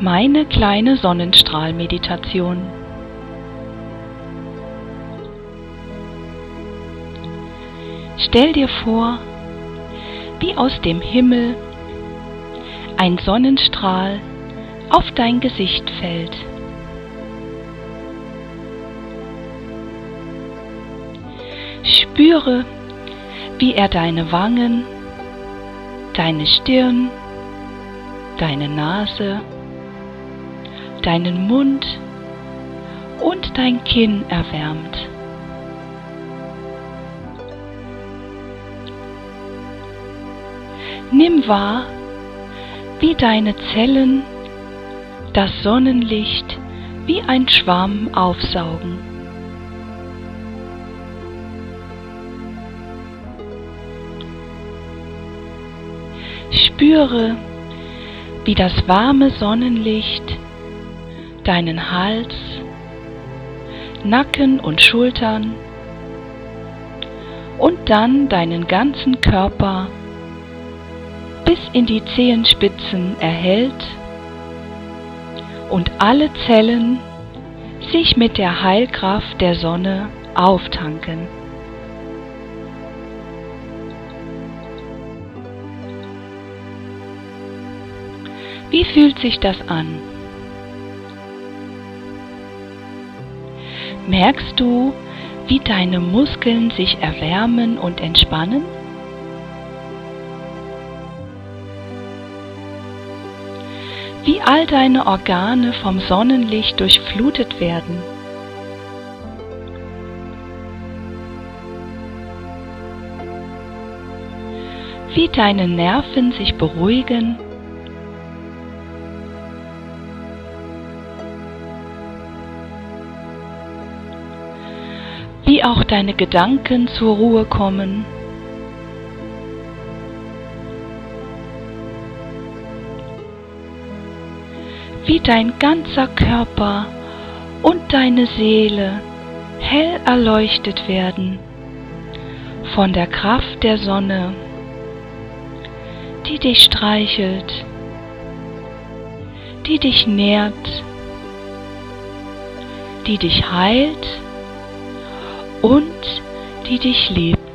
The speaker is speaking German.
Meine kleine Sonnenstrahlmeditation. Stell dir vor, wie aus dem Himmel ein Sonnenstrahl auf dein Gesicht fällt. Spüre, wie er deine Wangen, deine Stirn, deine Nase, deinen Mund und dein Kinn erwärmt. Nimm wahr, wie deine Zellen das Sonnenlicht wie ein Schwamm aufsaugen. Spüre, wie das warme Sonnenlicht deinen Hals, Nacken und Schultern und dann deinen ganzen Körper bis in die Zehenspitzen erhält und alle Zellen sich mit der Heilkraft der Sonne auftanken. Wie fühlt sich das an? Merkst du, wie deine Muskeln sich erwärmen und entspannen? Wie all deine Organe vom Sonnenlicht durchflutet werden? Wie deine Nerven sich beruhigen wie auch deine Gedanken zur Ruhe kommen. Wie dein ganzer Körper und deine Seele hell erleuchtet werden von der Kraft der Sonne, die dich streichelt, die dich nährt, die dich heilt und die dich liebt.